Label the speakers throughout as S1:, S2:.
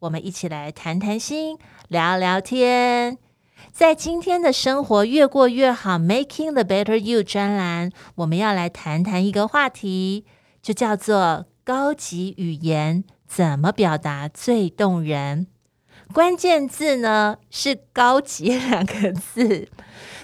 S1: 我们一起来谈谈心，聊聊天。在今天的生活越过越好，Making the Better You 专栏，我们要来谈谈一个话题，就叫做高级语言怎么表达最动人。关键字呢是“高级”两个字。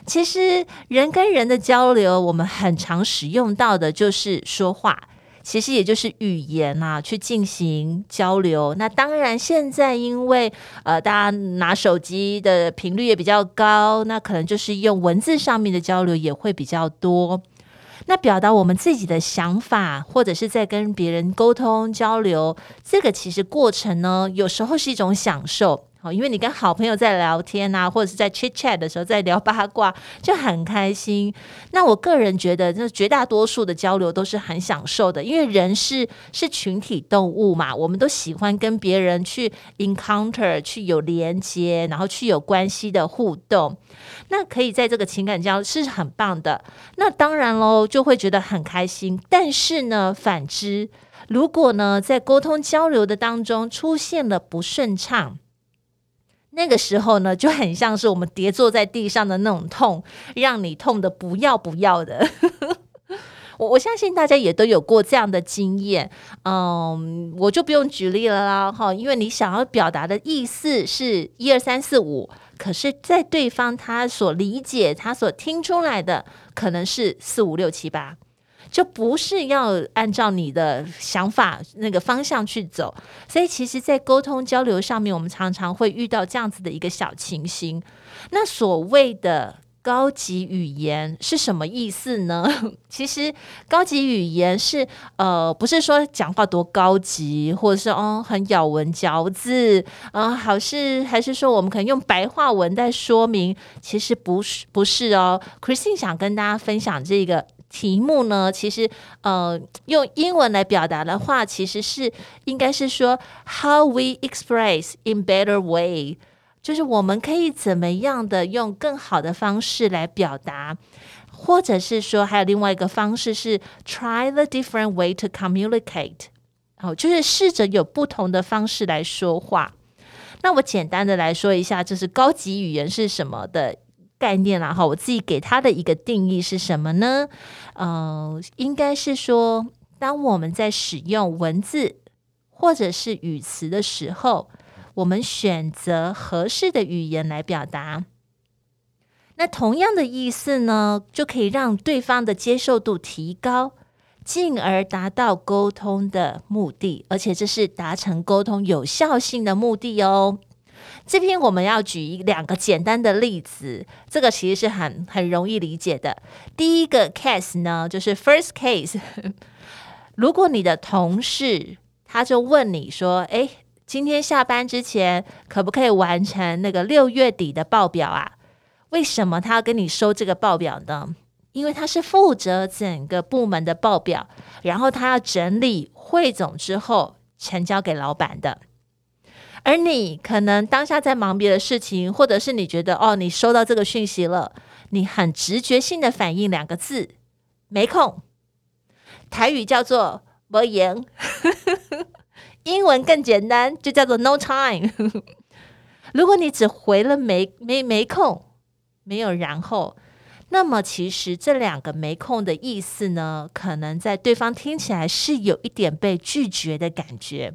S1: 其实人跟人的交流，我们很常使用到的就是说话。其实也就是语言啊，去进行交流。那当然，现在因为呃，大家拿手机的频率也比较高，那可能就是用文字上面的交流也会比较多。那表达我们自己的想法，或者是在跟别人沟通交流，这个其实过程呢，有时候是一种享受。哦，因为你跟好朋友在聊天啊，或者是在 chit chat 的时候，在聊八卦，就很开心。那我个人觉得，那绝大多数的交流都是很享受的，因为人是是群体动物嘛，我们都喜欢跟别人去 encounter，去有连接，然后去有关系的互动。那可以在这个情感交流是很棒的。那当然喽，就会觉得很开心。但是呢，反之，如果呢，在沟通交流的当中出现了不顺畅。那个时候呢，就很像是我们跌坐在地上的那种痛，让你痛得不要不要的。我我相信大家也都有过这样的经验，嗯，我就不用举例了啦，哈，因为你想要表达的意思是一二三四五，可是，在对方他所理解、他所听出来的，可能是四五六七八。就不是要按照你的想法那个方向去走，所以其实，在沟通交流上面，我们常常会遇到这样子的一个小情形。那所谓的高级语言是什么意思呢？其实，高级语言是呃，不是说讲话多高级，或者是哦很咬文嚼字，嗯、好是还是说我们可能用白话文在说明？其实不是，不是哦。Christine 想跟大家分享这个。题目呢，其实呃，用英文来表达的话，其实是应该是说 How we express in better way，就是我们可以怎么样的用更好的方式来表达，或者是说还有另外一个方式是 Try the different way to communicate，哦，就是试着有不同的方式来说话。那我简单的来说一下，就是高级语言是什么的。概念啦，哈，我自己给它的一个定义是什么呢？嗯、呃，应该是说，当我们在使用文字或者是语词的时候，我们选择合适的语言来表达，那同样的意思呢，就可以让对方的接受度提高，进而达到沟通的目的，而且这是达成沟通有效性的目的哦。这篇我们要举一两个简单的例子，这个其实是很很容易理解的。第一个 case 呢，就是 first case。如果你的同事他就问你说：“诶，今天下班之前可不可以完成那个六月底的报表啊？”为什么他要跟你收这个报表呢？因为他是负责整个部门的报表，然后他要整理汇总之后呈交给老板的。而你可能当下在忙别的事情，或者是你觉得哦，你收到这个讯息了，你很直觉性的反应两个字，没空。台语叫做没闲，英文更简单，就叫做 no time。如果你只回了没没没空，没有然后，那么其实这两个没空的意思呢，可能在对方听起来是有一点被拒绝的感觉。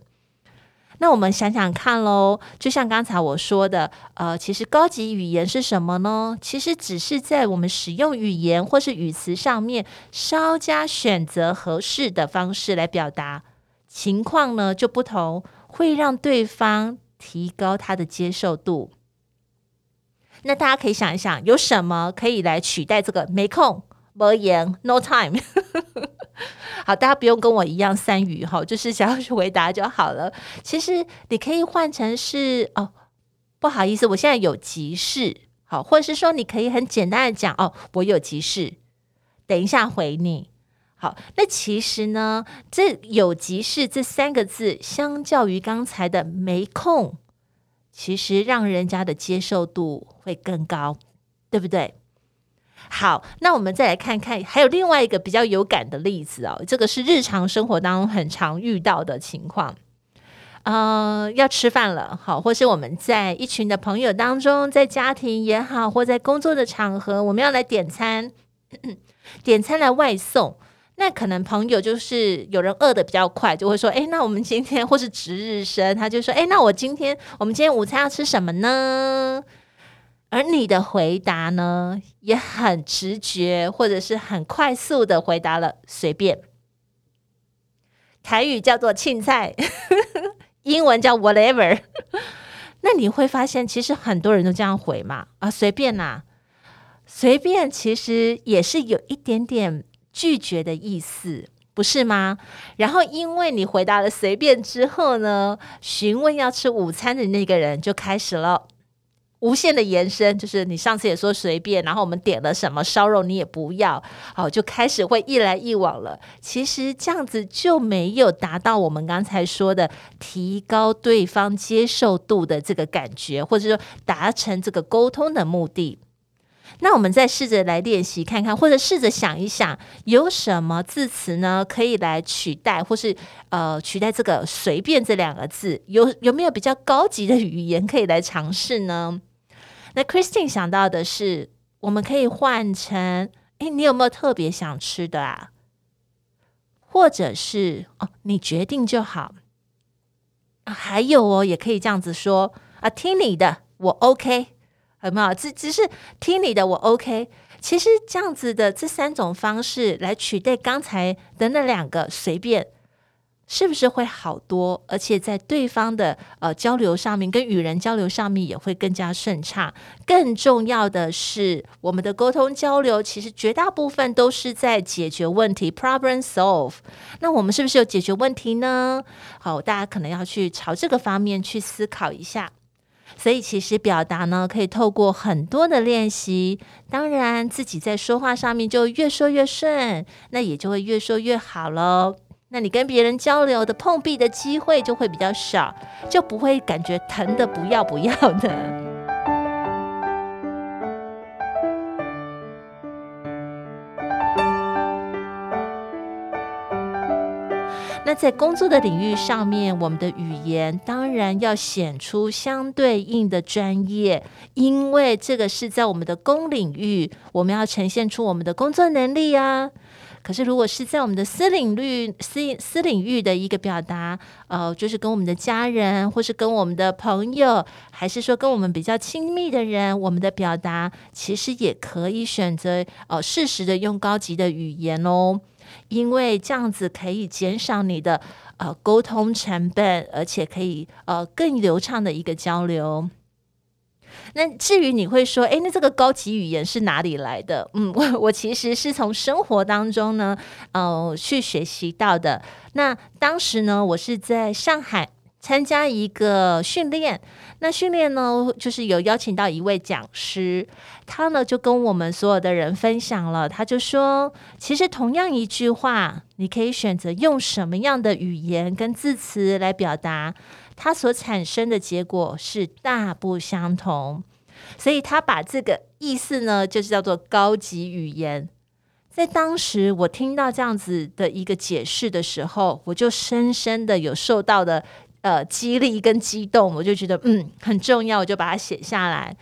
S1: 那我们想想看喽，就像刚才我说的，呃，其实高级语言是什么呢？其实只是在我们使用语言或是语词上面稍加选择合适的方式来表达，情况呢就不同，会让对方提高他的接受度。那大家可以想一想，有什么可以来取代这个没空、没言、no time？好，大家不用跟我一样三语哈，就是想要去回答就好了。其实你可以换成是哦，不好意思，我现在有急事，好，或者是说你可以很简单的讲哦，我有急事，等一下回你。好，那其实呢，这有急事这三个字，相较于刚才的没空，其实让人家的接受度会更高，对不对？好，那我们再来看看，还有另外一个比较有感的例子哦，这个是日常生活当中很常遇到的情况。呃，要吃饭了，好，或是我们在一群的朋友当中，在家庭也好，或在工作的场合，我们要来点餐，点餐来外送。那可能朋友就是有人饿得比较快，就会说：“哎，那我们今天或是值日生，他就说：哎，那我今天我们今天午餐要吃什么呢？”而你的回答呢，也很直觉，或者是很快速的回答了，随便。台语叫做“凊彩”，英文叫 “whatever”。那你会发现，其实很多人都这样回嘛，啊，随便呐、随便，其实也是有一点点。拒绝的意思，不是吗？然后因为你回答了随便之后呢，询问要吃午餐的那个人就开始了无限的延伸，就是你上次也说随便，然后我们点了什么烧肉你也不要，好，就开始会一来一往了。其实这样子就没有达到我们刚才说的提高对方接受度的这个感觉，或者说达成这个沟通的目的。那我们再试着来练习看看，或者试着想一想，有什么字词呢，可以来取代，或是呃取代这个“随便”这两个字？有有没有比较高级的语言可以来尝试呢？那 Christine 想到的是，我们可以换成：诶，你有没有特别想吃的啊？或者是哦，你决定就好。还有哦，也可以这样子说啊，听你的，我 OK。有没有？只只是听你的，我 OK。其实这样子的这三种方式来取代刚才的那两个随便，是不是会好多？而且在对方的呃交流上面，跟与人交流上面也会更加顺畅。更重要的是，我们的沟通交流其实绝大部分都是在解决问题，problem solve。那我们是不是有解决问题呢？好，大家可能要去朝这个方面去思考一下。所以，其实表达呢，可以透过很多的练习。当然，自己在说话上面就越说越顺，那也就会越说越好喽。那你跟别人交流的碰壁的机会就会比较少，就不会感觉疼得不要不要的。那在工作的领域上面，我们的语言当然要显出相对应的专业，因为这个是在我们的工领域，我们要呈现出我们的工作能力啊。可是如果是在我们的私领域、私私领域的一个表达，呃，就是跟我们的家人，或是跟我们的朋友，还是说跟我们比较亲密的人，我们的表达其实也可以选择呃适时的用高级的语言哦。因为这样子可以减少你的呃沟通成本，而且可以呃更流畅的一个交流。那至于你会说，诶，那这个高级语言是哪里来的？嗯，我我其实是从生活当中呢，呃，去学习到的。那当时呢，我是在上海。参加一个训练，那训练呢，就是有邀请到一位讲师，他呢就跟我们所有的人分享了，他就说，其实同样一句话，你可以选择用什么样的语言跟字词来表达，它所产生的结果是大不相同。所以他把这个意思呢，就是叫做高级语言。在当时我听到这样子的一个解释的时候，我就深深的有受到的。呃，激励跟激动，我就觉得嗯很重要，我就把它写下来。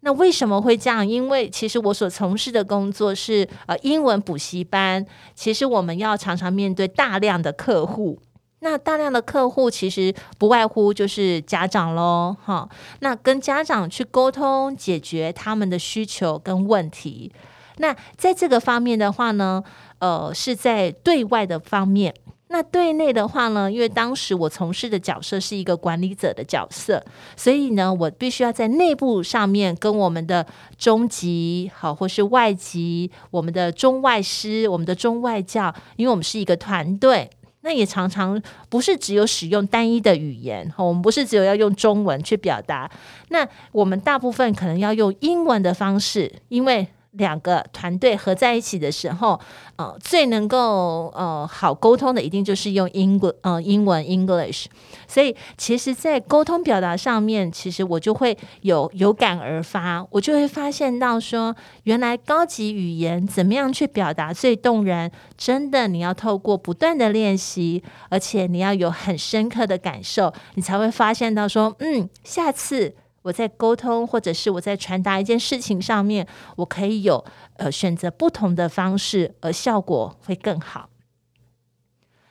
S1: 那为什么会这样？因为其实我所从事的工作是呃英文补习班，其实我们要常常面对大量的客户。那大量的客户其实不外乎就是家长喽，哈。那跟家长去沟通，解决他们的需求跟问题。那在这个方面的话呢，呃，是在对外的方面。那对内的话呢，因为当时我从事的角色是一个管理者的角色，所以呢，我必须要在内部上面跟我们的中级好，或是外级，我们的中外师，我们的中外教，因为我们是一个团队，那也常常不是只有使用单一的语言，我们不是只有要用中文去表达，那我们大部分可能要用英文的方式，因为。两个团队合在一起的时候，呃，最能够呃好沟通的，一定就是用英国呃英文 English。所以，其实，在沟通表达上面，其实我就会有有感而发，我就会发现到说，原来高级语言怎么样去表达最动人？真的，你要透过不断的练习，而且你要有很深刻的感受，你才会发现到说，嗯，下次。我在沟通，或者是我在传达一件事情上面，我可以有呃选择不同的方式，而效果会更好。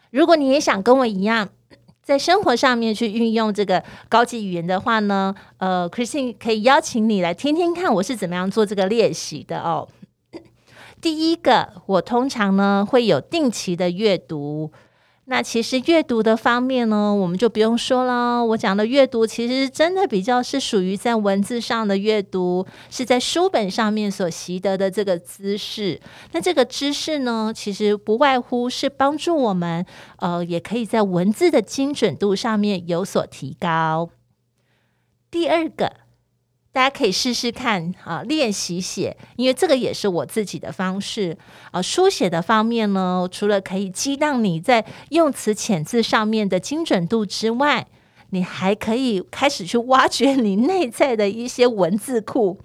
S1: 如果你也想跟我一样，在生活上面去运用这个高级语言的话呢，呃，Christine 可以邀请你来听听看我是怎么样做这个练习的哦。第一个，我通常呢会有定期的阅读。那其实阅读的方面呢，我们就不用说了。我讲的阅读，其实真的比较是属于在文字上的阅读，是在书本上面所习得的这个知识。那这个知识呢，其实不外乎是帮助我们，呃，也可以在文字的精准度上面有所提高。第二个。大家可以试试看啊，练习写，因为这个也是我自己的方式啊。书写的方面呢，除了可以激荡你在用词遣字上面的精准度之外，你还可以开始去挖掘你内在的一些文字库，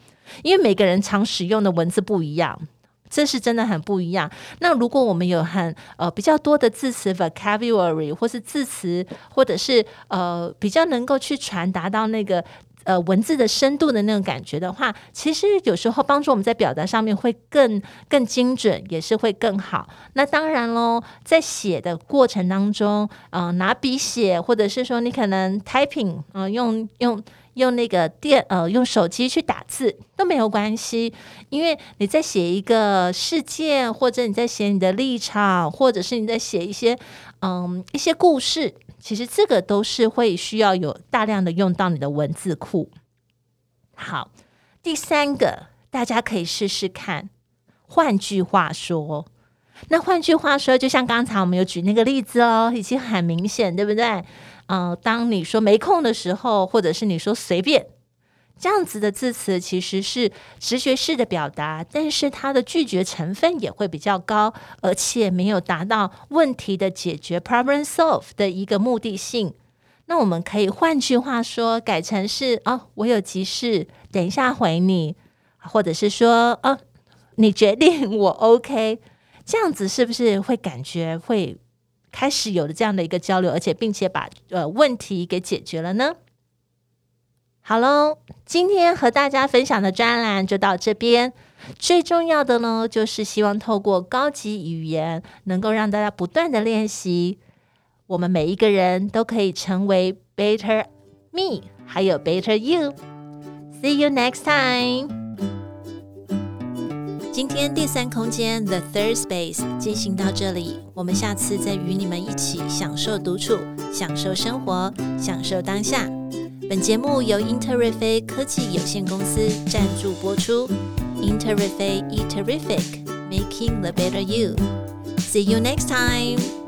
S1: 因为每个人常使用的文字不一样，这是真的很不一样。那如果我们有很呃比较多的字词 vocabulary，或是字词，或者是呃比较能够去传达到那个。呃，文字的深度的那种感觉的话，其实有时候帮助我们在表达上面会更更精准，也是会更好。那当然喽，在写的过程当中，呃，拿笔写，或者是说你可能 typing，呃，用用用那个电，呃，用手机去打字都没有关系，因为你在写一个事件，或者你在写你的立场，或者是你在写一些嗯、一些故事。其实这个都是会需要有大量的用到你的文字库。好，第三个大家可以试试看。换句话说，那换句话说，就像刚才我们有举那个例子哦，已经很明显，对不对？嗯、当你说没空的时候，或者是你说随便。这样子的字词其实是直觉式的表达，但是它的拒绝成分也会比较高，而且没有达到问题的解决 （problem solve） 的一个目的性。那我们可以换句话说，改成是：哦，我有急事，等一下回你，或者是说：哦，你决定，我 OK。这样子是不是会感觉会开始有了这样的一个交流，而且并且把呃问题给解决了呢？好喽，今天和大家分享的专栏就到这边。最重要的呢，就是希望透过高级语言，能够让大家不断的练习，我们每一个人都可以成为 better me，还有 better you。See you next time。今天第三空间 The Third Space 进行到这里，我们下次再与你们一起享受独处，享受生活，享受当下。本节目由英特瑞飞科技有限公司赞助播出。英特瑞飞 e Terrific，Making the Better You。See you next time.